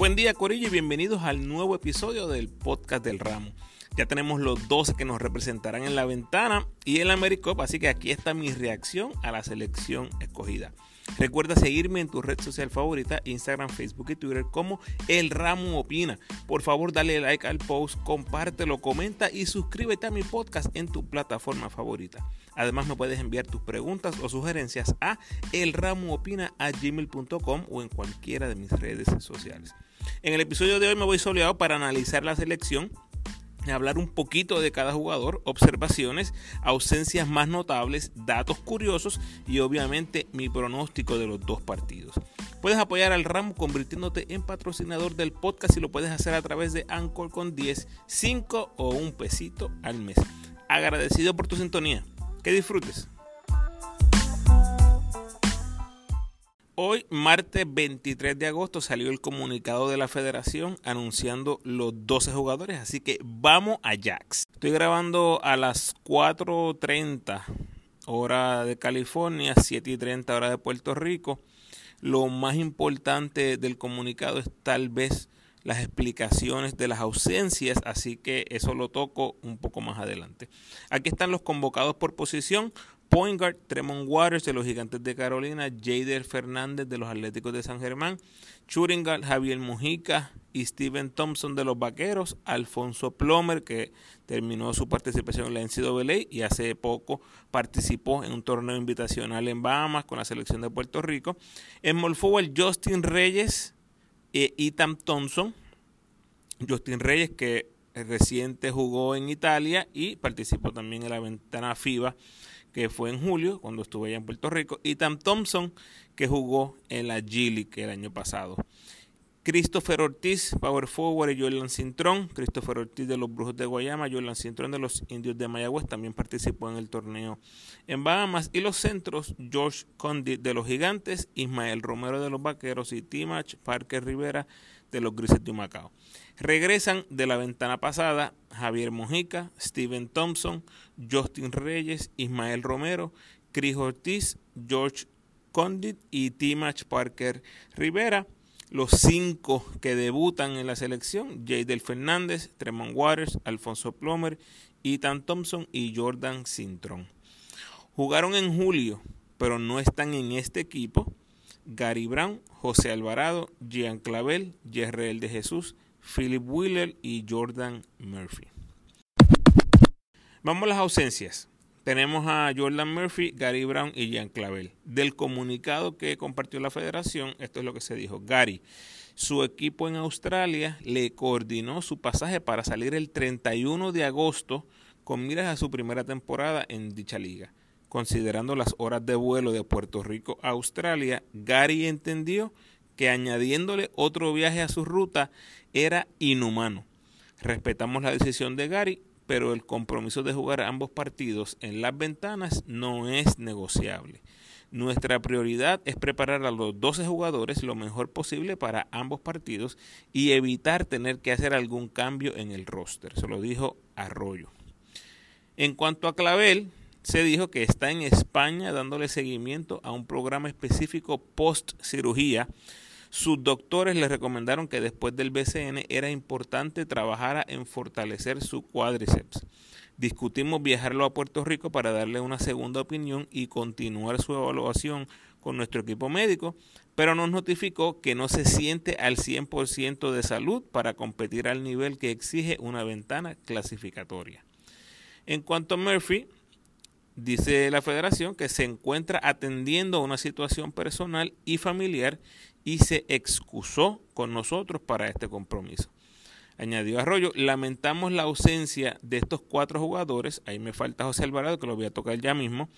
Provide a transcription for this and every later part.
Buen día Corillo y bienvenidos al nuevo episodio del podcast del ramo. Ya tenemos los 12 que nos representarán en la ventana y en la AmeriCup, así que aquí está mi reacción a la selección escogida. Recuerda seguirme en tu red social favorita, Instagram, Facebook y Twitter como El Ramo Opina. Por favor, dale like al post, compártelo, comenta y suscríbete a mi podcast en tu plataforma favorita. Además, me puedes enviar tus preguntas o sugerencias a elramoopina.gmail.com o en cualquiera de mis redes sociales. En el episodio de hoy me voy soleado para analizar la selección hablar un poquito de cada jugador, observaciones, ausencias más notables, datos curiosos y obviamente mi pronóstico de los dos partidos. Puedes apoyar al ramo convirtiéndote en patrocinador del podcast y lo puedes hacer a través de Anchor con 10, 5 o un pesito al mes. Agradecido por tu sintonía. Que disfrutes. Hoy, martes 23 de agosto, salió el comunicado de la federación anunciando los 12 jugadores, así que vamos a Jax. Estoy grabando a las 4.30 hora de California, 7.30 hora de Puerto Rico. Lo más importante del comunicado es tal vez las explicaciones de las ausencias, así que eso lo toco un poco más adelante. Aquí están los convocados por posición. Point guard, Tremont Waters de los Gigantes de Carolina, Jader Fernández de los Atléticos de San Germán, Shooting Javier Mujica y Steven Thompson de los Vaqueros, Alfonso Plomer que terminó su participación en la NCAA y hace poco participó en un torneo invitacional en Bahamas con la selección de Puerto Rico, en Forward, Justin Reyes e Ethan Thompson, Justin Reyes que reciente jugó en Italia y participó también en la ventana FIBA que fue en julio, cuando estuve allá en Puerto Rico, y Tam Thompson, que jugó en la G que el año pasado. Christopher Ortiz, Power Forward, y Jordan Cintrón. Christopher Ortiz de los Brujos de Guayama, Jordan Cintrón de los Indios de Mayagüez, también participó en el torneo en Bahamas. Y los centros, George Condit de los Gigantes, Ismael Romero de los Vaqueros y Timach Parker Rivera de los Grises de Macao. Regresan de la ventana pasada Javier Mojica, Steven Thompson, Justin Reyes, Ismael Romero, Chris Ortiz, George Condit y Timach Parker Rivera. Los cinco que debutan en la selección, Jadel Fernández, Tremont Waters, Alfonso Plomer, Ethan Thompson y Jordan Sintron. Jugaron en julio, pero no están en este equipo Gary Brown, José Alvarado, Jean Clavel, Yerreel de Jesús, Philip Wheeler y Jordan Murphy. Vamos a las ausencias. Tenemos a Jordan Murphy, Gary Brown y Jean Clavel. Del comunicado que compartió la federación, esto es lo que se dijo. Gary, su equipo en Australia le coordinó su pasaje para salir el 31 de agosto con miras a su primera temporada en dicha liga considerando las horas de vuelo de Puerto Rico a Australia, Gary entendió que añadiéndole otro viaje a su ruta era inhumano. Respetamos la decisión de Gary, pero el compromiso de jugar ambos partidos en las ventanas no es negociable. Nuestra prioridad es preparar a los 12 jugadores lo mejor posible para ambos partidos y evitar tener que hacer algún cambio en el roster, se lo dijo Arroyo. En cuanto a Clavel, se dijo que está en España dándole seguimiento a un programa específico post cirugía. Sus doctores le recomendaron que después del BCN era importante trabajar en fortalecer su cuádriceps. Discutimos viajarlo a Puerto Rico para darle una segunda opinión y continuar su evaluación con nuestro equipo médico, pero nos notificó que no se siente al 100% de salud para competir al nivel que exige una ventana clasificatoria. En cuanto a Murphy, dice la federación que se encuentra atendiendo una situación personal y familiar y se excusó con nosotros para este compromiso. Añadió Arroyo, lamentamos la ausencia de estos cuatro jugadores, ahí me falta José Alvarado que lo voy a tocar ya mismo.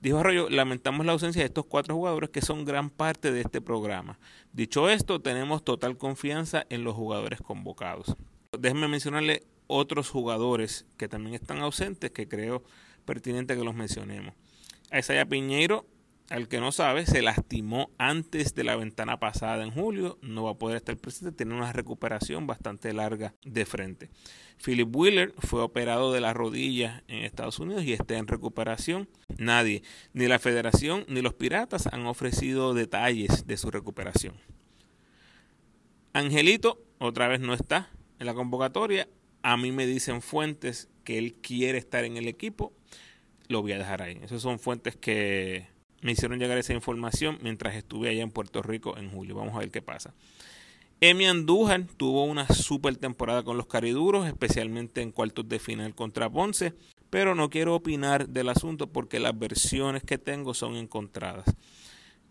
Dijo Arroyo, lamentamos la ausencia de estos cuatro jugadores que son gran parte de este programa. Dicho esto, tenemos total confianza en los jugadores convocados. Déjenme mencionarle otros jugadores que también están ausentes que creo pertinente que los mencionemos. A Isaiah Piñeiro, al que no sabe, se lastimó antes de la ventana pasada en julio, no va a poder estar presente, tiene una recuperación bastante larga de frente. Philip Wheeler fue operado de la rodilla en Estados Unidos y está en recuperación. Nadie, ni la federación ni los piratas han ofrecido detalles de su recuperación. Angelito otra vez no está en la convocatoria. A mí me dicen fuentes que él quiere estar en el equipo. Lo voy a dejar ahí. Esas son fuentes que me hicieron llegar esa información mientras estuve allá en Puerto Rico en julio. Vamos a ver qué pasa. Emi Andújar tuvo una super temporada con los cariduros, especialmente en cuartos de final contra Ponce, pero no quiero opinar del asunto porque las versiones que tengo son encontradas.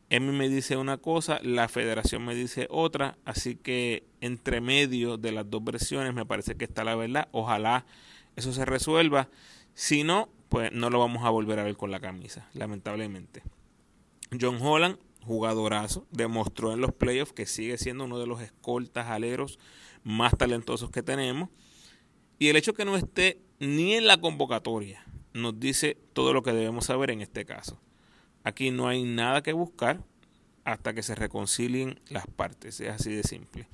Emi me dice una cosa, la federación me dice otra, así que entre medio de las dos versiones me parece que está la verdad. Ojalá eso se resuelva. Si no, pues no lo vamos a volver a ver con la camisa, lamentablemente. John Holland jugadorazo, demostró en los playoffs que sigue siendo uno de los escoltas aleros más talentosos que tenemos. Y el hecho que no esté ni en la convocatoria nos dice todo lo que debemos saber en este caso. Aquí no hay nada que buscar hasta que se reconcilien las partes, es así de simple.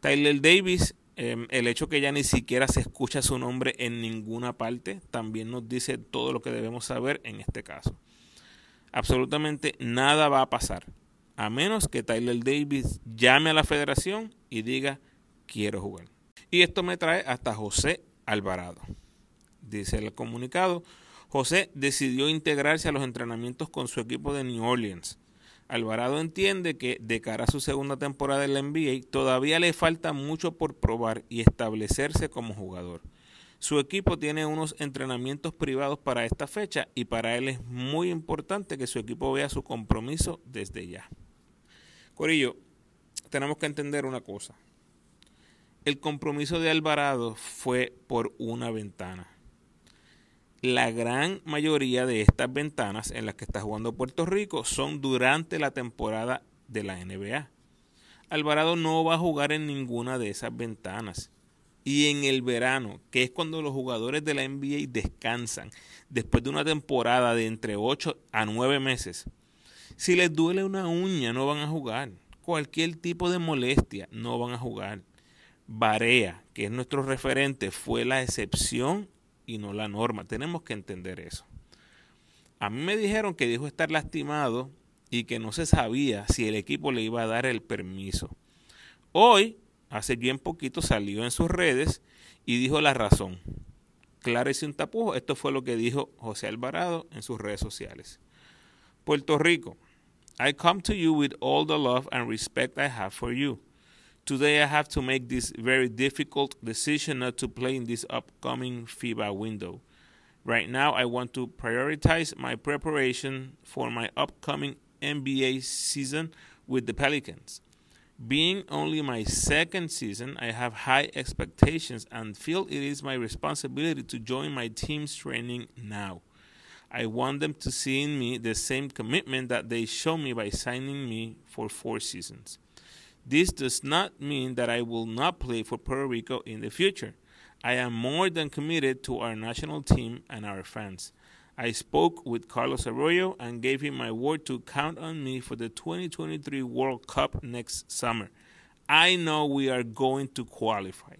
Tyler Davis, em, el hecho que ya ni siquiera se escucha su nombre en ninguna parte, también nos dice todo lo que debemos saber en este caso absolutamente nada va a pasar. A menos que Tyler Davis llame a la federación y diga, quiero jugar. Y esto me trae hasta José Alvarado. Dice el comunicado, José decidió integrarse a los entrenamientos con su equipo de New Orleans. Alvarado entiende que de cara a su segunda temporada en la NBA todavía le falta mucho por probar y establecerse como jugador. Su equipo tiene unos entrenamientos privados para esta fecha y para él es muy importante que su equipo vea su compromiso desde ya. Corillo, tenemos que entender una cosa. El compromiso de Alvarado fue por una ventana. La gran mayoría de estas ventanas en las que está jugando Puerto Rico son durante la temporada de la NBA. Alvarado no va a jugar en ninguna de esas ventanas y en el verano, que es cuando los jugadores de la NBA descansan después de una temporada de entre 8 a 9 meses, si les duele una uña no van a jugar. Cualquier tipo de molestia no van a jugar. Barea, que es nuestro referente, fue la excepción y no la norma. Tenemos que entender eso. A mí me dijeron que dijo estar lastimado y que no se sabía si el equipo le iba a dar el permiso. Hoy hace bien poquito salió en sus redes y dijo la razón. Claro y sin tapujo, esto fue lo que dijo José Alvarado en sus redes sociales. Puerto Rico, I come to you with all the love and respect I have for you. Today I have to make this very difficult decision not to play in this upcoming FIBA window. Right now, I want to prioritize my preparation for my upcoming NBA season with the Pelicans. Being only my second season, I have high expectations and feel it is my responsibility to join my team's training now. I want them to see in me the same commitment that they show me by signing me for four seasons. This does not mean that I will not play for Puerto Rico in the future. I am more than committed to our national team and our fans. I spoke with Carlos Arroyo and gave him my word to count on me for the 2023 World Cup next summer. I know we are going to qualify.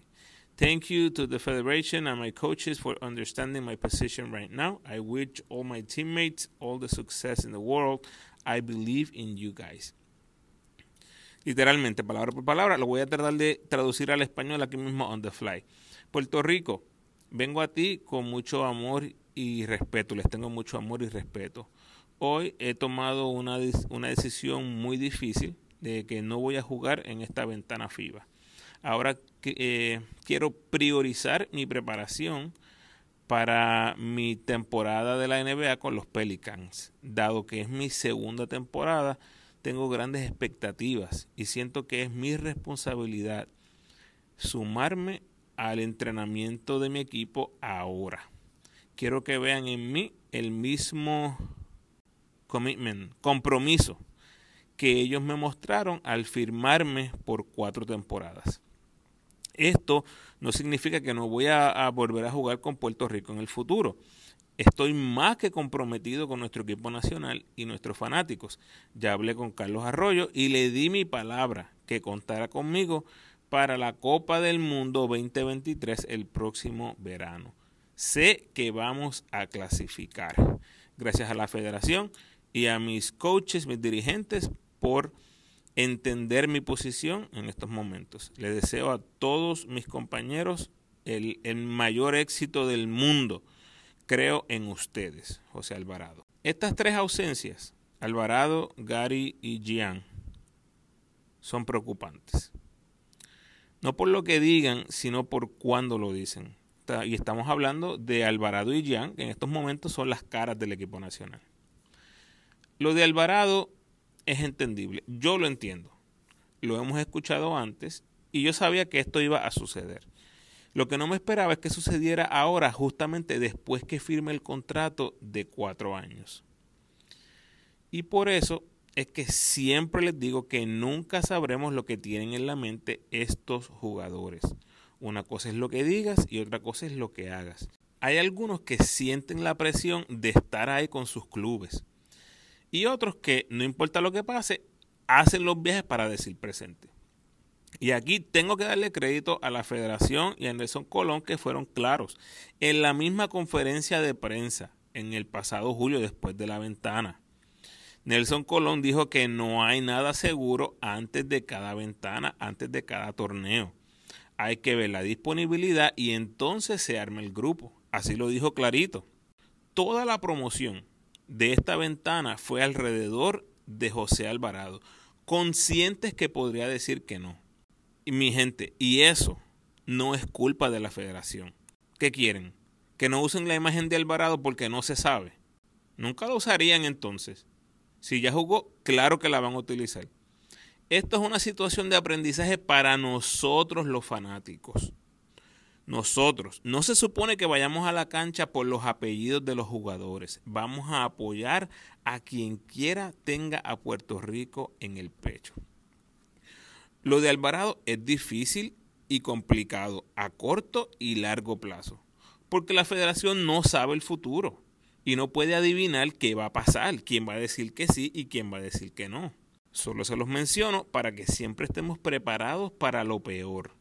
Thank you to the Federation and my coaches for understanding my position right now. I wish all my teammates all the success in the world. I believe in you guys. Literalmente, palabra por palabra, lo voy a tratar de traducir al español aquí mismo on the fly. Puerto Rico, vengo a ti con mucho amor y respeto, les tengo mucho amor y respeto. Hoy he tomado una, una decisión muy difícil de que no voy a jugar en esta ventana FIBA. Ahora eh, quiero priorizar mi preparación para mi temporada de la NBA con los Pelicans. Dado que es mi segunda temporada, tengo grandes expectativas y siento que es mi responsabilidad sumarme al entrenamiento de mi equipo ahora quiero que vean en mí el mismo commitment, compromiso que ellos me mostraron al firmarme por cuatro temporadas. Esto no significa que no voy a, volver a jugar con Puerto Rico en el futuro. Estoy más que comprometido con nuestro equipo nacional y nuestros fanáticos. Ya hablé con Carlos Arroyo y le di mi palabra que contara conmigo para la Copa del Mundo 2023 el próximo verano sé que vamos a clasificar. Gracias a la federación y a mis coaches, mis dirigentes, por entender mi posición en estos momentos. Le deseo a todos mis compañeros el, el mayor éxito del mundo. Creo en ustedes, José Alvarado. Estas tres ausencias, Alvarado, Gary y Gian, son preocupantes. No por lo que digan, sino por cuándo lo dicen. Y estamos hablando de Alvarado y Gian, que en estos momentos son las caras del equipo nacional. Lo de Alvarado es entendible. Yo lo entiendo. Lo hemos escuchado antes y yo sabía que esto iba a suceder. Lo que no me esperaba es que sucediera ahora, justamente después que firme el contrato de cuatro años. Y por eso es que siempre les digo que nunca sabremos lo que tienen en la mente estos jugadores. Una cosa es lo que digas y otra cosa es lo que hagas. Hay algunos que sienten la presión de estar ahí con sus clubes. Y otros que, no importa lo que pase, hacen los viajes para decir presente. Y aquí tengo que darle crédito a la federación y a Nelson Colón que fueron claros. En la misma conferencia de prensa en el pasado julio después de la ventana. Nelson Colón dijo que no hay nada seguro antes de cada ventana, antes de cada torneo. Hay que ver la disponibilidad y entonces se arma el grupo. Así lo dijo clarito. Toda la promoción de esta ventana fue alrededor de José Alvarado, conscientes que podría decir que no. Y mi gente, y eso no es culpa de la federación. ¿Qué quieren? Que no usen la imagen de Alvarado porque no se sabe. Nunca lo usarían entonces. Si ya jugó, claro que la van a utilizar. Esto es una situación de aprendizaje para nosotros los fanáticos nosotros. No se supone que vayamos a la cancha por los apellidos de los jugadores. Vamos a apoyar a quien quiera tenga a Puerto Rico en el pecho. Lo de Alvarado es difícil y complicado a corto y largo plazo, porque la federación no sabe el futuro y no puede adivinar qué va a pasar, quién va a decir que sí y quién va a decir que no. Solo se los menciono para que siempre estemos preparados para lo peor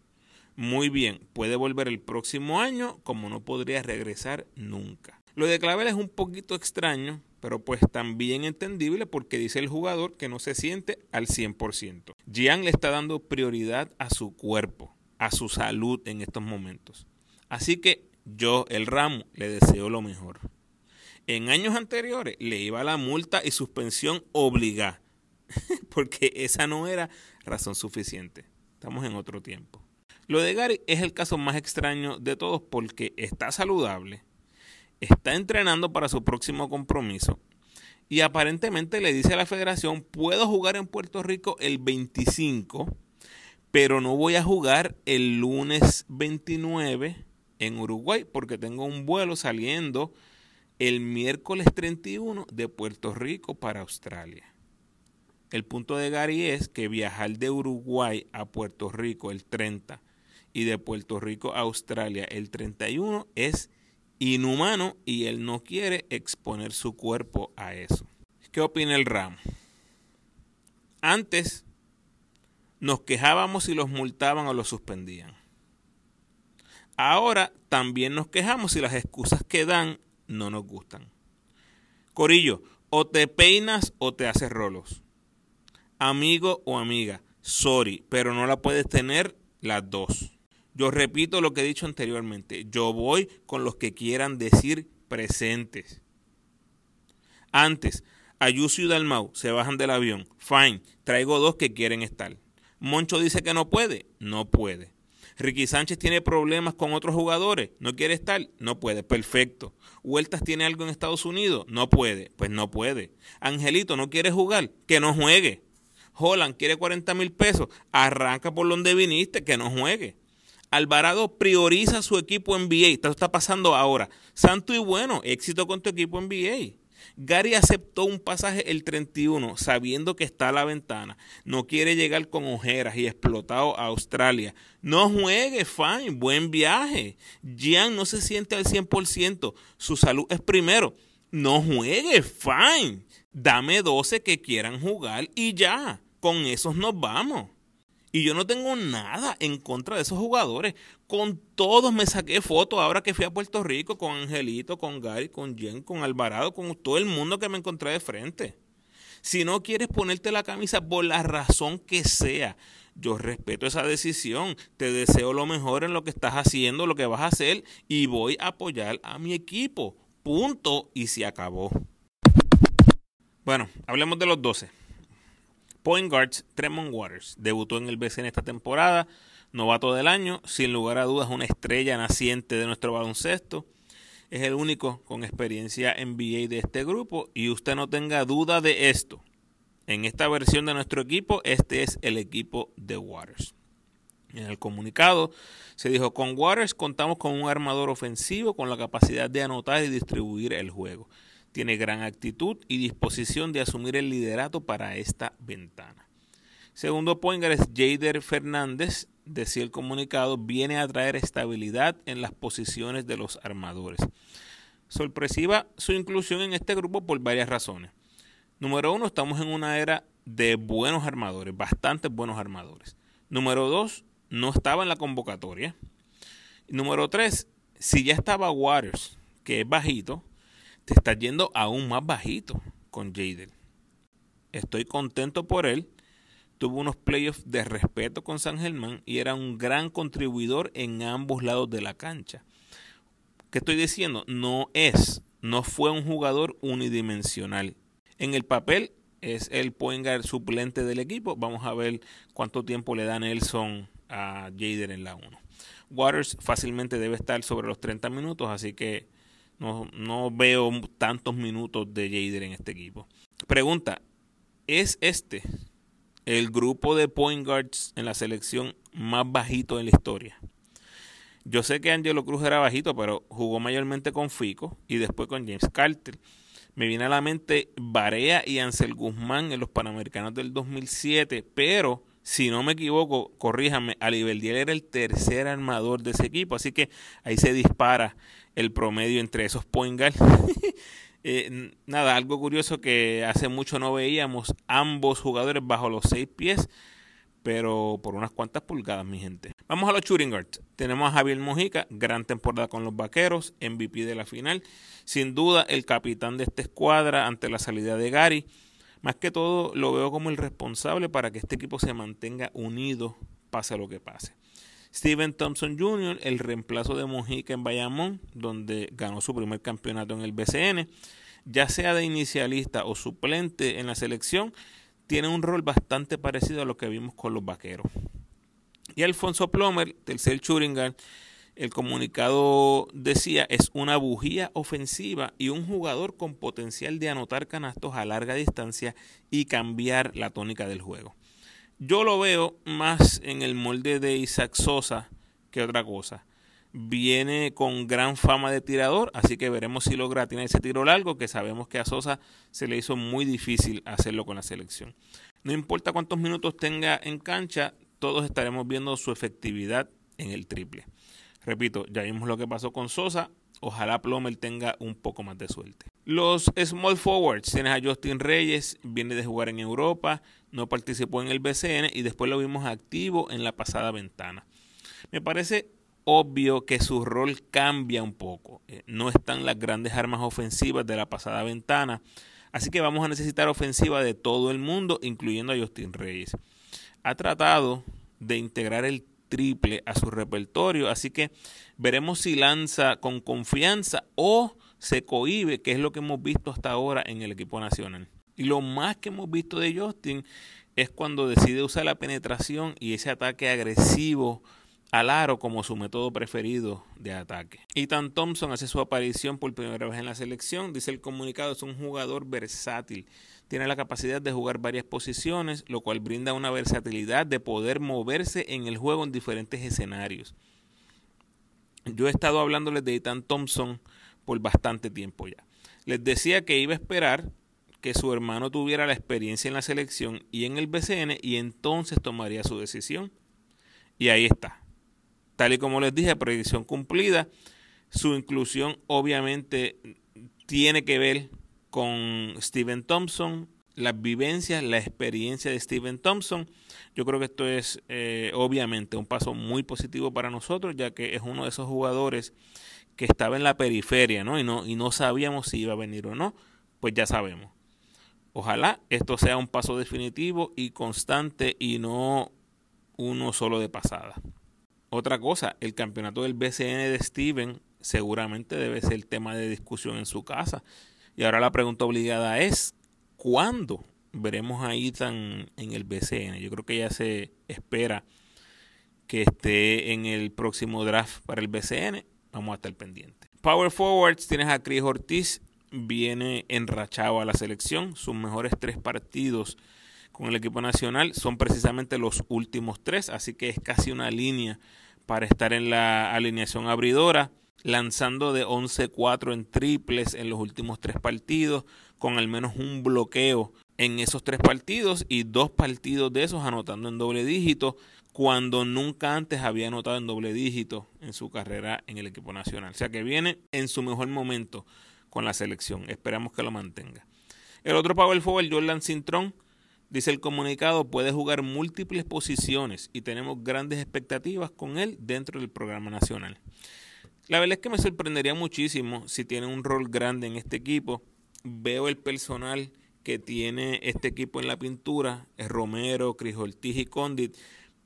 muy bien, puede volver el próximo año como no podría regresar nunca. Lo de Clavel es un poquito extraño, pero pues también entendible porque dice el jugador que no se siente al 100%. Gian le está dando prioridad a su cuerpo, a su salud en estos momentos. Así que yo, el ramo, le deseo lo mejor. En años anteriores le iba la multa y suspensión obligada, porque esa no era razón suficiente. Estamos en otro tiempo. Lo de Gary es el caso más extraño de todos porque está saludable, está entrenando para su próximo compromiso y aparentemente le dice a la federación, puedo jugar en Puerto Rico el 25, pero no voy a jugar el lunes 29 en Uruguay porque tengo un vuelo saliendo el miércoles 31 de Puerto Rico para Australia. El punto de Gary es que viajar de Uruguay a Puerto Rico el 30 y de Puerto Rico a Australia el 31 es inhumano y él no quiere exponer su cuerpo a eso. ¿Qué opina el ramo? Antes nos quejábamos si los multaban o los suspendían. Ahora también nos quejamos si las excusas que dan no nos gustan. Corillo, o te peinas o te haces rolos. Amigo o amiga, sorry, pero no la puedes tener las dos. Yo repito lo que he dicho anteriormente. Yo voy con los que quieran decir presentes. Antes, Ayuso y Dalmau se bajan del avión. Fine, traigo dos que quieren estar. Moncho dice que no puede. No puede. Ricky Sánchez tiene problemas con otros jugadores. ¿No quiere estar? No puede. Perfecto. Huertas tiene algo en Estados Unidos. No puede. Pues no puede. Angelito no quiere jugar. Que no juegue. Holland quiere 40 mil pesos. Arranca por donde viniste. Que no juegue. Alvarado prioriza su equipo NBA. Esto está pasando ahora. Santo y bueno, éxito con tu equipo NBA. Gary aceptó un pasaje el 31 sabiendo que está a la ventana. No quiere llegar con ojeras y explotado a Australia. No juegue, fine, buen viaje. Gian no se siente al 100%. Su salud es primero. No juegue, fine. Dame 12 que quieran jugar y ya. Con esos nos vamos. Y yo no tengo nada en contra de esos jugadores. Con todos me saqué fotos ahora que fui a Puerto Rico, con Angelito, con Gary, con Jen, con Alvarado, con todo el mundo que me encontré de frente. Si no quieres ponerte la camisa por la razón que sea, yo respeto esa decisión, te deseo lo mejor en lo que estás haciendo, lo que vas a hacer y voy a apoyar a mi equipo. Punto y se acabó. Bueno, hablemos de los 12. Point guards Tremont Waters debutó en el BCN esta temporada, novato del año, sin lugar a dudas una estrella naciente de nuestro baloncesto. Es el único con experiencia NBA de este grupo y usted no tenga duda de esto. En esta versión de nuestro equipo, este es el equipo de Waters. En el comunicado se dijo, con Waters contamos con un armador ofensivo con la capacidad de anotar y distribuir el juego. Tiene gran actitud y disposición de asumir el liderato para esta ventana. Segundo point es Jader Fernández, decía el comunicado, viene a traer estabilidad en las posiciones de los armadores. Sorpresiva su inclusión en este grupo por varias razones. Número uno, estamos en una era de buenos armadores, bastantes buenos armadores. Número dos, no estaba en la convocatoria. Número tres, si ya estaba Waters, que es bajito, te está yendo aún más bajito con Jader. Estoy contento por él. Tuvo unos playoffs de respeto con San Germán y era un gran contribuidor en ambos lados de la cancha. ¿Qué estoy diciendo? No es, no fue un jugador unidimensional en el papel es el point guard suplente del equipo. Vamos a ver cuánto tiempo le da Nelson a Jader en la 1. Waters fácilmente debe estar sobre los 30 minutos, así que no, no veo tantos minutos de Jader en este equipo. Pregunta, ¿es este el grupo de point guards en la selección más bajito en la historia? Yo sé que Angelo Cruz era bajito, pero jugó mayormente con Fico y después con James Carter. Me viene a la mente Barea y Ansel Guzmán en los Panamericanos del 2007, pero si no me equivoco, corríjame, Alibeldiel era el tercer armador de ese equipo, así que ahí se dispara el promedio entre esos point. Eh, nada, algo curioso que hace mucho no veíamos ambos jugadores bajo los seis pies, pero por unas cuantas pulgadas, mi gente. Vamos a los shooting guards. Tenemos a Javier Mojica, gran temporada con los Vaqueros, MVP de la final. Sin duda, el capitán de esta escuadra ante la salida de Gary. Más que todo, lo veo como el responsable para que este equipo se mantenga unido, pase lo que pase. Steven Thompson Jr., el reemplazo de Mojica en Bayamón, donde ganó su primer campeonato en el BCN, ya sea de inicialista o suplente en la selección, tiene un rol bastante parecido a lo que vimos con los vaqueros. Y Alfonso Plomer, tercer Churingan, el comunicado decía es una bujía ofensiva y un jugador con potencial de anotar canastos a larga distancia y cambiar la tónica del juego. Yo lo veo más en el molde de Isaac Sosa que otra cosa. Viene con gran fama de tirador, así que veremos si logra tener ese tiro largo, que sabemos que a Sosa se le hizo muy difícil hacerlo con la selección. No importa cuántos minutos tenga en cancha, todos estaremos viendo su efectividad en el triple. Repito, ya vimos lo que pasó con Sosa. Ojalá Plomer tenga un poco más de suerte. Los small forwards, tienes a Justin Reyes, viene de jugar en Europa, no participó en el BCN y después lo vimos activo en la pasada ventana. Me parece obvio que su rol cambia un poco. Eh, no están las grandes armas ofensivas de la pasada ventana. Así que vamos a necesitar ofensiva de todo el mundo, incluyendo a Justin Reyes. Ha tratado de integrar el triple a su repertorio, así que veremos si lanza con confianza o se cohibe, que es lo que hemos visto hasta ahora en el equipo nacional. Y lo más que hemos visto de Justin es cuando decide usar la penetración y ese ataque agresivo al aro como su método preferido de ataque. Ethan Thompson hace su aparición por primera vez en la selección. Dice el comunicado, es un jugador versátil. Tiene la capacidad de jugar varias posiciones, lo cual brinda una versatilidad de poder moverse en el juego en diferentes escenarios. Yo he estado hablándoles de Ethan Thompson por bastante tiempo ya. Les decía que iba a esperar que su hermano tuviera la experiencia en la selección y en el BCN y entonces tomaría su decisión. Y ahí está Tal y como les dije, predicción cumplida. Su inclusión obviamente tiene que ver con Steven Thompson, las vivencias, la experiencia de Steven Thompson. Yo creo que esto es eh, obviamente un paso muy positivo para nosotros, ya que es uno de esos jugadores que estaba en la periferia, ¿no? Y no, y no sabíamos si iba a venir o no, pues ya sabemos. Ojalá esto sea un paso definitivo y constante y no uno solo de pasada. Otra cosa, el campeonato del BCN de Steven seguramente debe ser tema de discusión en su casa. Y ahora la pregunta obligada es, ¿cuándo veremos a Ethan en el BCN? Yo creo que ya se espera que esté en el próximo draft para el BCN. Vamos a estar pendientes. Power Forwards, tienes a Chris Ortiz, viene enrachado a la selección. Sus mejores tres partidos con el equipo nacional son precisamente los últimos tres, así que es casi una línea para estar en la alineación abridora, lanzando de 11-4 en triples en los últimos tres partidos, con al menos un bloqueo en esos tres partidos y dos partidos de esos anotando en doble dígito, cuando nunca antes había anotado en doble dígito en su carrera en el equipo nacional. O sea que viene en su mejor momento con la selección. Esperamos que lo mantenga. El otro power forward, Jordan Cintrón, Dice el comunicado, puede jugar múltiples posiciones y tenemos grandes expectativas con él dentro del programa nacional. La verdad es que me sorprendería muchísimo si tiene un rol grande en este equipo. Veo el personal que tiene este equipo en la pintura, es Romero, Cris Ortiz y Condit.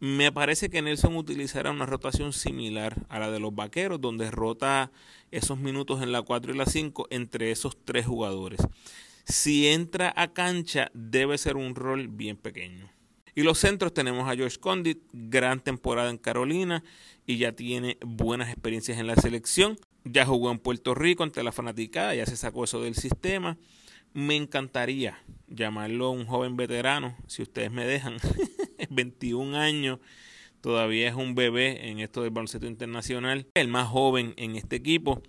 Me parece que Nelson utilizará una rotación similar a la de los Vaqueros, donde rota esos minutos en la 4 y la 5 entre esos tres jugadores. Si entra a cancha, debe ser un rol bien pequeño. Y los centros tenemos a George Condit, gran temporada en Carolina y ya tiene buenas experiencias en la selección. Ya jugó en Puerto Rico ante la fanaticada, ya se sacó eso del sistema. Me encantaría llamarlo un joven veterano, si ustedes me dejan. 21 años, todavía es un bebé en esto del baloncesto internacional, el más joven en este equipo.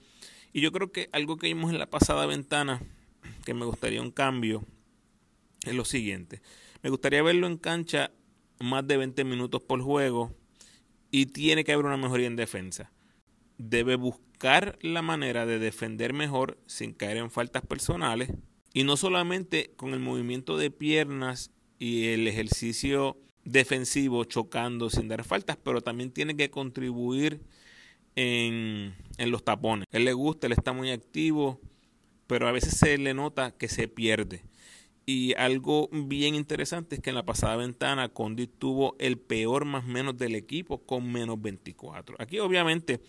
Y yo creo que algo que vimos en la pasada ventana que me gustaría un cambio es lo siguiente. Me gustaría verlo en cancha más de 20 minutos por juego y tiene que haber una mejoría en defensa. Debe buscar la manera de defender mejor sin caer en faltas personales y no solamente con el movimiento de piernas y el ejercicio defensivo chocando sin dar faltas, pero también tiene que contribuir en, en los tapones. Él le gusta, él está muy activo, pero a veces se le nota que se pierde. Y algo bien interesante es que en la pasada ventana Condit tuvo el peor más menos del equipo con menos 24. Aquí obviamente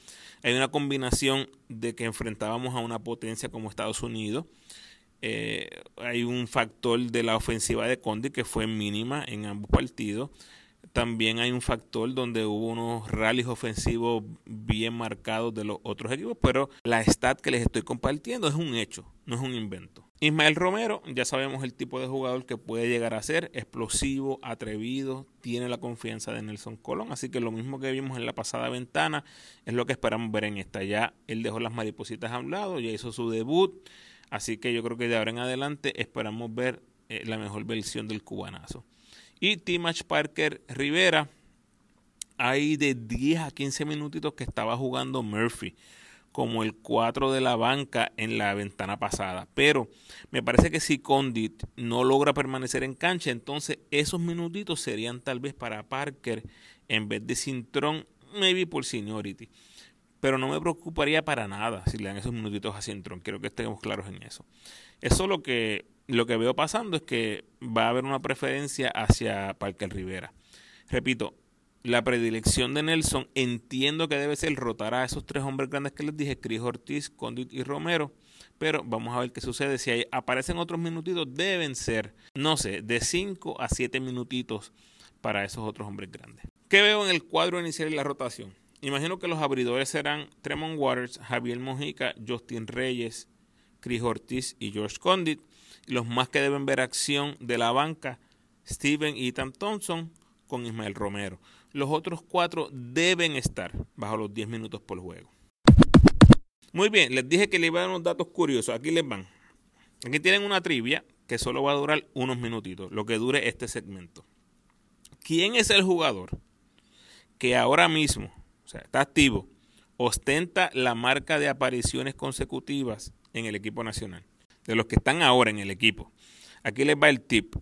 hay una combinación de que enfrentábamos a una potencia como Estados Unidos. Eh, hay un factor de la ofensiva de Condit que fue mínima en ambos partidos. También hay un factor donde hubo unos rallies ofensivos bien marcados de los otros equipos, pero la stat que les estoy compartiendo es un hecho, no es un invento. Ismael Romero, ya sabemos el tipo de jugador que puede llegar a ser, explosivo, atrevido, tiene la confianza de Nelson Colón, así que lo mismo que vimos en la pasada ventana es lo que esperamos ver en esta. Ya él dejó las maripositas a un lado, ya hizo su debut, así que yo creo que de ahora en adelante esperamos ver eh, la mejor versión del cubanazo. Y Timach Parker Rivera, hay de 10 a 15 minutitos que estaba jugando Murphy como el 4 de la banca en la ventana pasada. Pero me parece que si Condit no logra permanecer en cancha, entonces esos minutitos serían tal vez para Parker en vez de Cintrón, maybe por seniority. Pero no me preocuparía para nada si le dan esos minutitos a Cintrón. Quiero que estemos claros en eso. Eso lo que lo que veo pasando es que va a haber una preferencia hacia Parker Rivera. Repito, la predilección de Nelson entiendo que debe ser rotar a esos tres hombres grandes que les dije, Chris Ortiz, Condit y Romero, pero vamos a ver qué sucede. Si hay, aparecen otros minutitos, deben ser, no sé, de 5 a 7 minutitos para esos otros hombres grandes. ¿Qué veo en el cuadro inicial y la rotación? Imagino que los abridores serán Tremont Waters, Javier Mojica, Justin Reyes, Chris Ortiz y George Condit. Los más que deben ver acción de la banca, Steven Ethan Thompson con Ismael Romero. Los otros cuatro deben estar bajo los 10 minutos por juego. Muy bien, les dije que les iba a dar unos datos curiosos. Aquí les van. Aquí tienen una trivia que solo va a durar unos minutitos, lo que dure este segmento. ¿Quién es el jugador que ahora mismo, o sea, está activo, ostenta la marca de apariciones consecutivas en el equipo nacional? De los que están ahora en el equipo. Aquí les va el tip.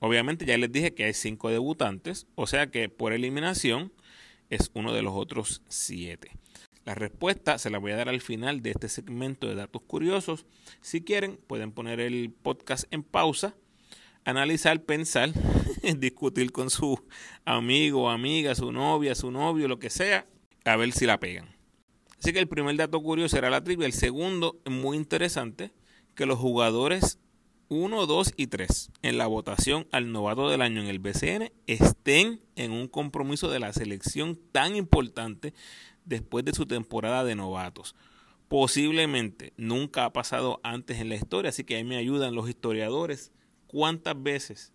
Obviamente ya les dije que hay cinco debutantes, o sea que por eliminación es uno de los otros siete. La respuesta se la voy a dar al final de este segmento de datos curiosos. Si quieren, pueden poner el podcast en pausa analizar, pensar, discutir con su amigo, amiga, su novia, su novio, lo que sea, a ver si la pegan. Así que el primer dato curioso era la trivia. El segundo, muy interesante, que los jugadores 1, 2 y 3 en la votación al novato del año en el BCN estén en un compromiso de la selección tan importante después de su temporada de novatos. Posiblemente nunca ha pasado antes en la historia, así que ahí me ayudan los historiadores. ¿Cuántas veces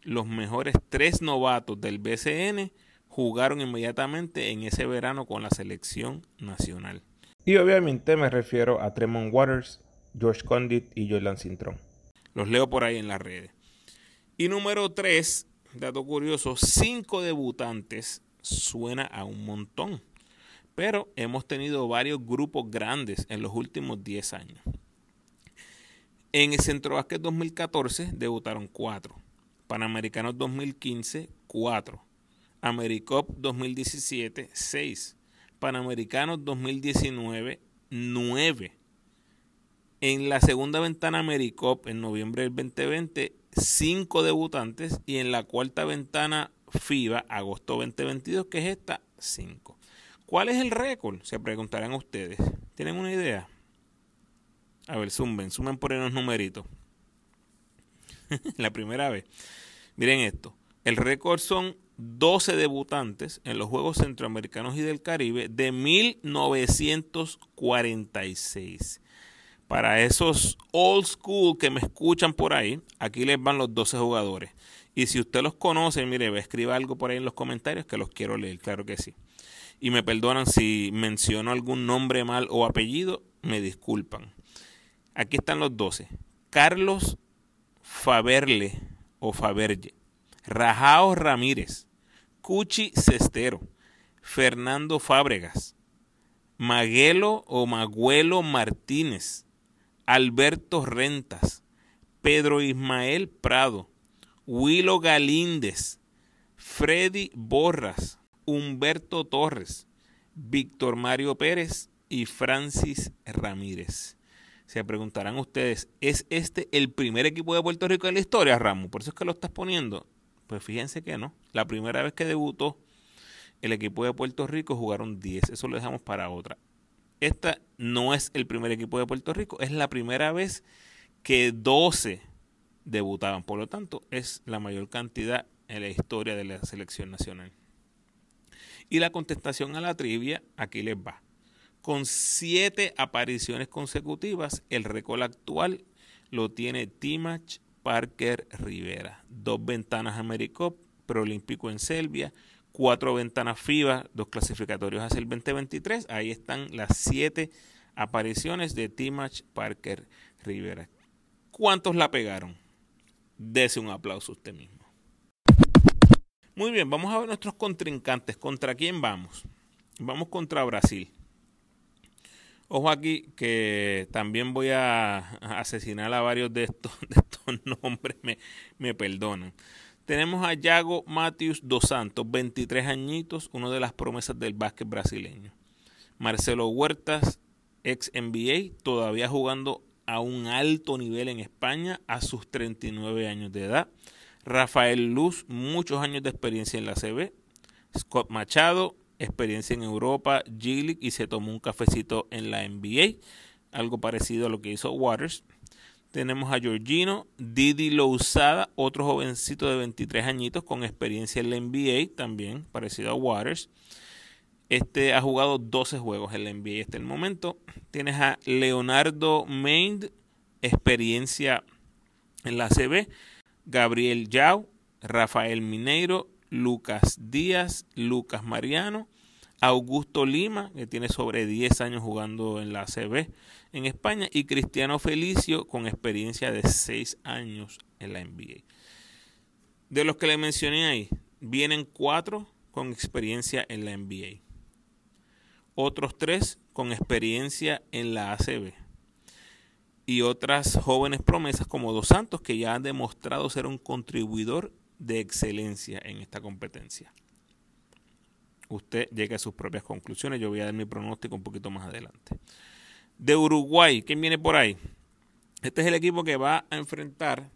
los mejores tres novatos del BCN jugaron inmediatamente en ese verano con la selección nacional? Y obviamente me refiero a Tremont Waters, George Condit y Jordan Cintrón. Los leo por ahí en las redes. Y número tres, dato curioso, cinco debutantes suena a un montón. Pero hemos tenido varios grupos grandes en los últimos 10 años. En el Centro Básquet 2014 debutaron 4. Panamericanos 2015, 4. Americop 2017, 6. Panamericanos 2019, 9. En la segunda ventana Americop en noviembre del 2020, 5 debutantes. Y en la cuarta ventana FIBA, agosto 2022, que es esta, 5. ¿Cuál es el récord? Se preguntarán ustedes. ¿Tienen una idea? A ver, zumben, zumben por unos numeritos. la primera vez. Miren esto. El récord son 12 debutantes en los Juegos Centroamericanos y del Caribe de 1946. Para esos old school que me escuchan por ahí, aquí les van los 12 jugadores. Y si usted los conoce, mire, escriba algo por ahí en los comentarios que los quiero leer, claro que sí y me perdonan si menciono algún nombre mal o apellido, me disculpan. Aquí están los 12. Carlos Faberle o Faberge, Rajao Ramírez, Cuchi Cestero, Fernando Fábregas, Maguelo o Maguelo Martínez, Alberto Rentas, Pedro Ismael Prado, Willo Galíndez, Freddy Borras, Humberto Torres, Víctor Mario Pérez y Francis Ramírez. Se preguntarán ustedes, ¿es este el primer equipo de Puerto Rico en la historia, Ramos? Por eso es que lo estás poniendo. Pues fíjense que no. La primera vez que debutó el equipo de Puerto Rico jugaron 10. Eso lo dejamos para otra. Esta no es el primer equipo de Puerto Rico, es la primera vez que 12 debutaban. Por lo tanto, es la mayor cantidad en la historia de la selección nacional. Y la contestación a la trivia, aquí les va. Con siete apariciones consecutivas, el récord actual lo tiene Timach Parker Rivera. Dos ventanas Americop, preolímpico en Serbia, cuatro ventanas FIBA, dos clasificatorios hacia el 2023. Ahí están las siete apariciones de Timach Parker Rivera. ¿Cuántos la pegaron? Dese un aplauso usted mismo. Muy bien, vamos a ver nuestros contrincantes. ¿Contra quién vamos? Vamos contra Brasil. Ojo aquí que también voy a asesinar a varios de estos, nombres, me, me perdonan. Tenemos a Yago Matius dos Santos, 23 añitos, uno de las promesas del básquet brasileño. Marcelo Huertas, ex NBA, todavía jugando a un alto nivel en España a sus 39 años de edad. Rafael Luz, muchos años de experiencia en la CB. Scott Machado, experiencia en Europa, G y se tomó un cafecito en la NBA, algo parecido a lo que hizo Waters. Tenemos a Georgino, Didi Lousada, otro jovencito de 23 añitos con experiencia en la NBA, también parecido a Waters. Este ha jugado 12 juegos en la NBA hasta el momento. Tienes a Leonardo Main, experiencia en la CB. Gabriel Yao, Rafael Mineiro, Lucas Díaz, Lucas Mariano, Augusto Lima, que tiene sobre 10 años jugando en la CB en España, y Cristiano Felicio, con experiencia de 6 años en la NBA. De los que le mencioné ahí, vienen 4 con experiencia en la NBA. Otros 3 con experiencia en la ACB y otras jóvenes promesas como Dos Santos que ya han demostrado ser un contribuidor de excelencia en esta competencia. Usted llegue a sus propias conclusiones, yo voy a dar mi pronóstico un poquito más adelante. De Uruguay, ¿quién viene por ahí? Este es el equipo que va a enfrentar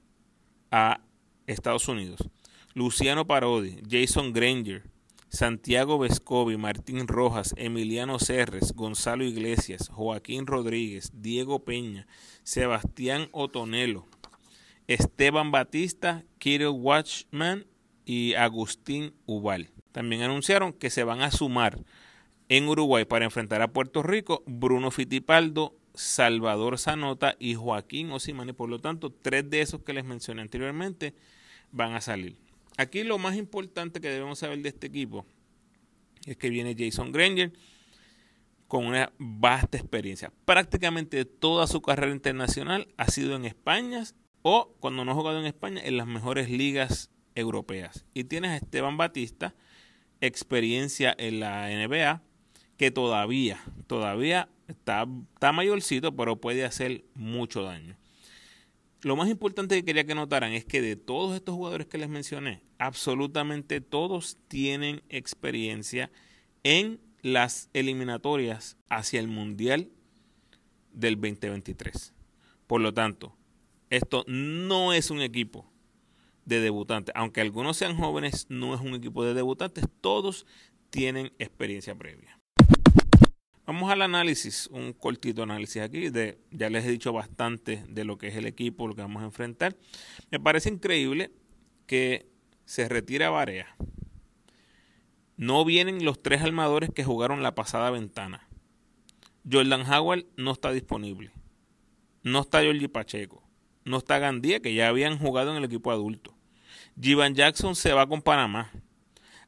a Estados Unidos. Luciano Parodi, Jason Granger, Santiago Vescovi, Martín Rojas, Emiliano Serres, Gonzalo Iglesias, Joaquín Rodríguez, Diego Peña, Sebastián Otonelo, Esteban Batista, Kirill Watchman y Agustín Ubal. También anunciaron que se van a sumar en Uruguay para enfrentar a Puerto Rico Bruno Fitipaldo, Salvador Zanota y Joaquín Osimani. Por lo tanto, tres de esos que les mencioné anteriormente van a salir. Aquí lo más importante que debemos saber de este equipo es que viene Jason Granger con una vasta experiencia. Prácticamente toda su carrera internacional ha sido en España o cuando no ha jugado en España en las mejores ligas europeas. Y tienes a Esteban Batista, experiencia en la NBA, que todavía, todavía está, está mayorcito, pero puede hacer mucho daño. Lo más importante que quería que notaran es que de todos estos jugadores que les mencioné, absolutamente todos tienen experiencia en las eliminatorias hacia el Mundial del 2023. Por lo tanto, esto no es un equipo de debutantes. Aunque algunos sean jóvenes, no es un equipo de debutantes. Todos tienen experiencia previa. Vamos al análisis, un cortito análisis aquí. De, ya les he dicho bastante de lo que es el equipo, lo que vamos a enfrentar. Me parece increíble que se retira Barea. No vienen los tres armadores que jugaron la pasada ventana. Jordan Howard no está disponible. No está Jordi Pacheco. No está Gandía, que ya habían jugado en el equipo adulto. Jivan Jackson se va con Panamá.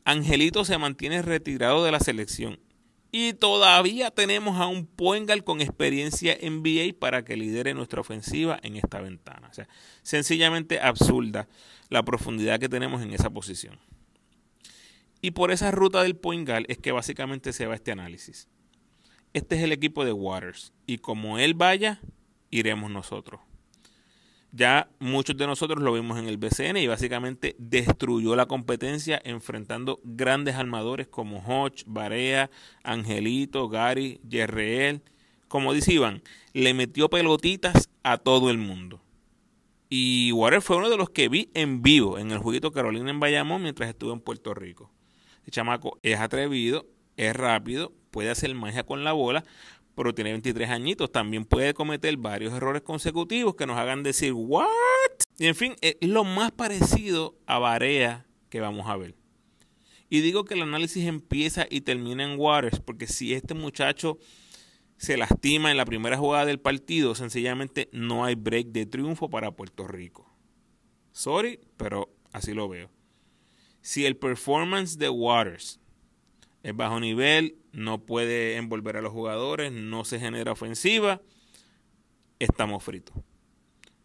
Angelito se mantiene retirado de la selección. Y todavía tenemos a un Poengal con experiencia en NBA para que lidere nuestra ofensiva en esta ventana. O sea, sencillamente absurda la profundidad que tenemos en esa posición. Y por esa ruta del Poengal es que básicamente se va este análisis. Este es el equipo de Waters. Y como él vaya, iremos nosotros. Ya muchos de nosotros lo vimos en el BCN y básicamente destruyó la competencia enfrentando grandes armadores como Hodge, Barea, Angelito, Gary, Yerreel. Como dice Iván, le metió pelotitas a todo el mundo. Y Warren fue uno de los que vi en vivo en el jueguito Carolina en Bayamón mientras estuve en Puerto Rico. El chamaco es atrevido, es rápido, puede hacer magia con la bola, pero tiene 23 añitos, también puede cometer varios errores consecutivos que nos hagan decir, ¿what? Y en fin, es lo más parecido a Barea que vamos a ver. Y digo que el análisis empieza y termina en Waters, porque si este muchacho se lastima en la primera jugada del partido, sencillamente no hay break de triunfo para Puerto Rico. Sorry, pero así lo veo. Si el performance de Waters es bajo nivel, no puede envolver a los jugadores, no se genera ofensiva, estamos fritos.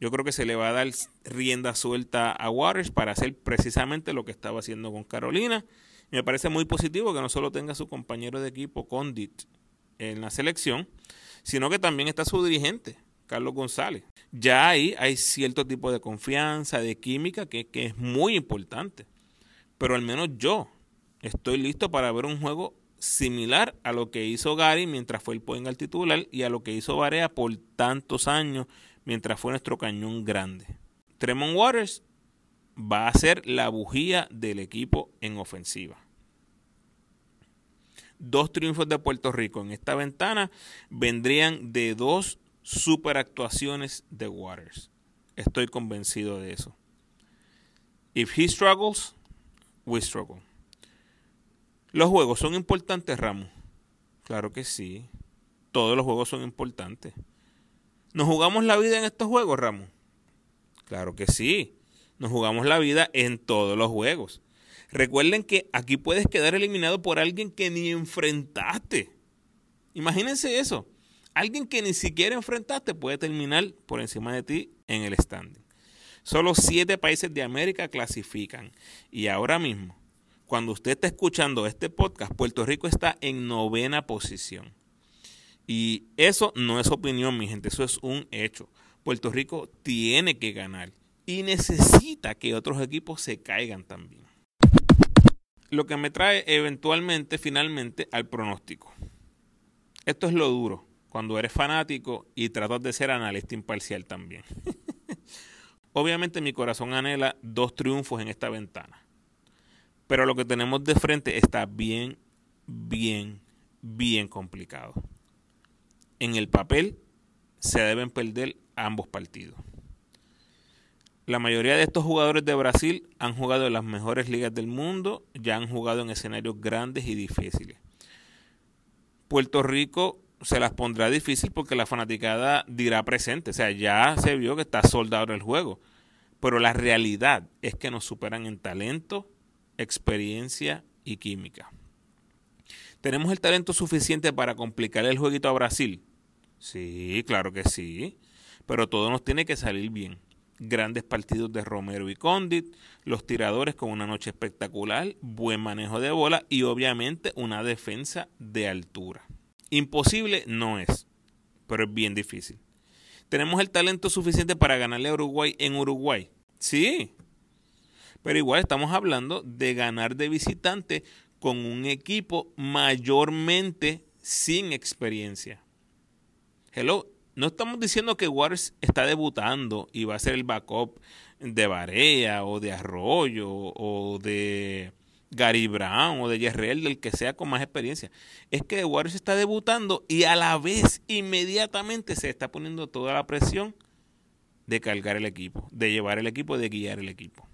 Yo creo que se le va a dar rienda suelta a Waters para hacer precisamente lo que estaba haciendo con Carolina. me parece muy positivo que no solo tenga su compañero de equipo Condit en la selección, sino que también está su dirigente, Carlos González. Ya ahí hay cierto tipo de confianza, de química que, que es muy importante. Pero al menos yo, estoy listo para ver un juego similar a lo que hizo Gary mientras fue el al titular y a lo que hizo Barea por tantos años mientras fue nuestro cañón grande. Tremont Waters va a ser la bujía del equipo en ofensiva. Dos triunfos de Puerto Rico en esta ventana vendrían de dos super actuaciones de Waters. Estoy convencido de eso. If he struggles, we struggle. ¿Los juegos son importantes, Ramos? Claro que sí. Todos los juegos son importantes. ¿Nos jugamos la vida en estos juegos, Ramos? Claro que sí. Nos jugamos la vida en todos los juegos. Recuerden que aquí puedes quedar eliminado por alguien que ni enfrentaste. Imagínense eso. Alguien que ni siquiera enfrentaste puede terminar por encima de ti en el standing. Solo siete países de América clasifican. Y ahora mismo cuando usted está escuchando este podcast, Puerto Rico está en novena posición. Y eso no es opinión, mi gente, eso es un hecho. Puerto Rico tiene que ganar y necesita que otros equipos se caigan también. Lo que me trae eventualmente, finalmente, al pronóstico. Esto es lo duro cuando eres fanático y tratas de ser analista imparcial también. Obviamente mi corazón anhela dos triunfos en esta ventana. Pero lo que tenemos de frente está bien, bien, bien complicado. En el papel se deben perder ambos partidos. La mayoría de estos jugadores de Brasil han jugado en las mejores ligas del mundo, ya han jugado en escenarios grandes y difíciles. Puerto Rico se las pondrá difícil porque la fanaticada dirá presente, o sea, ya se vio que está soldado el juego. Pero la realidad es que nos superan en talento, experiencia y química. ¿Tenemos el talento suficiente para complicar el jueguito a Brasil? Sí, claro que sí, pero todo nos tiene que salir bien grandes partidos de Romero y Condit, los tiradores con una noche espectacular, buen manejo de bola y obviamente una defensa de altura. Imposible no es, pero es bien difícil. ¿Tenemos el talento suficiente para ganarle a Uruguay en Uruguay? Sí, pero igual estamos hablando de ganar de visitante con un equipo mayormente sin experiencia. Hello, no estamos diciendo que Waters está debutando y va a ser el backup de Barea o de Arroyo o de Gary Brown o de Jerrell, del que sea con más experiencia. Es que Waters está debutando y a la vez inmediatamente se está poniendo toda la presión de cargar el equipo, de llevar el equipo, de guiar el equipo.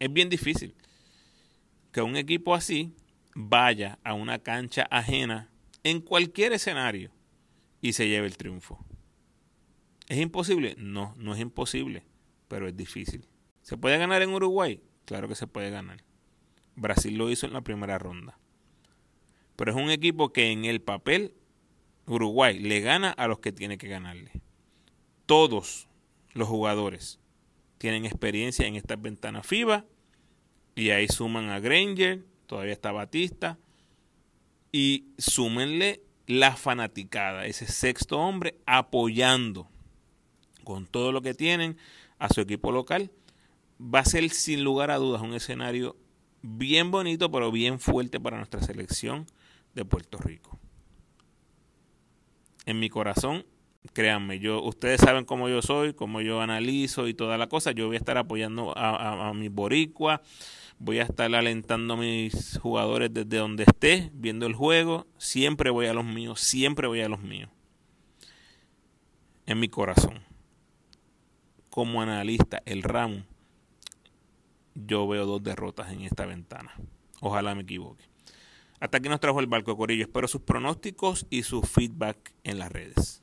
Es bien difícil que un equipo así vaya a una cancha ajena en cualquier escenario y se lleve el triunfo. ¿Es imposible? No, no es imposible, pero es difícil. ¿Se puede ganar en Uruguay? Claro que se puede ganar. Brasil lo hizo en la primera ronda. Pero es un equipo que en el papel Uruguay le gana a los que tiene que ganarle. Todos los jugadores tienen experiencia en estas ventanas FIBA y ahí suman a Granger, todavía está Batista y súmenle la fanaticada, ese sexto hombre apoyando con todo lo que tienen a su equipo local, va a ser sin lugar a dudas un escenario bien bonito, pero bien fuerte para nuestra selección de Puerto Rico. En mi corazón, créanme, yo, ustedes saben cómo yo soy, cómo yo analizo y toda la cosa. Yo voy a estar apoyando a, a, mis boricuas, voy a estar alentando a mis jugadores desde donde esté, viendo el juego. Siempre voy a los míos, siempre voy a los míos. En mi corazón como analista, el ramo, yo veo dos derrotas en esta ventana. Ojalá me equivoque. Hasta aquí nos trajo el barco Corillo. Espero sus pronósticos y su feedback en las redes.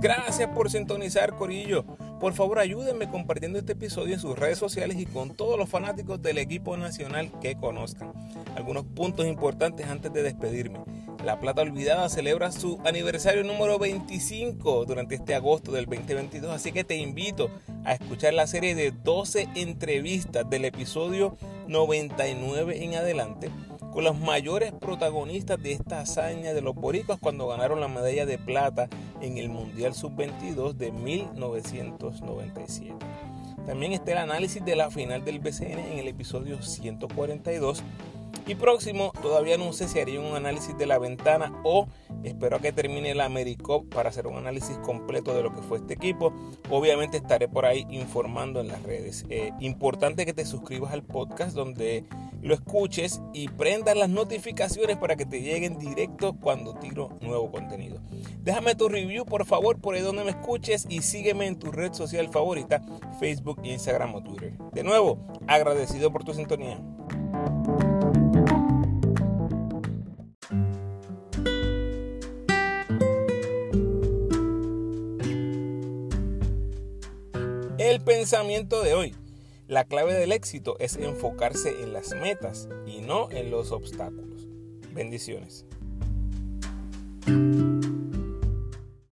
Gracias por sintonizar, Corillo. Por favor, ayúdenme compartiendo este episodio en sus redes sociales y con todos los fanáticos del equipo nacional que conozcan. Algunos puntos importantes antes de despedirme. La Plata Olvidada celebra su aniversario número 25 durante este agosto del 2022, así que te invito a escuchar la serie de 12 entrevistas del episodio 99 en adelante con los mayores protagonistas de esta hazaña de los boricuas cuando ganaron la medalla de plata en el Mundial Sub-22 de 1997. También está el análisis de la final del BCN en el episodio 142 y próximo, todavía no sé si haría un análisis de la ventana o espero a que termine la AmeriCop para hacer un análisis completo de lo que fue este equipo. Obviamente estaré por ahí informando en las redes. Eh, importante que te suscribas al podcast donde lo escuches y prendas las notificaciones para que te lleguen directo cuando tiro nuevo contenido. Déjame tu review por favor por ahí donde me escuches y sígueme en tu red social favorita, Facebook, Instagram o Twitter. De nuevo, agradecido por tu sintonía. El pensamiento de hoy. La clave del éxito es enfocarse en las metas y no en los obstáculos. Bendiciones.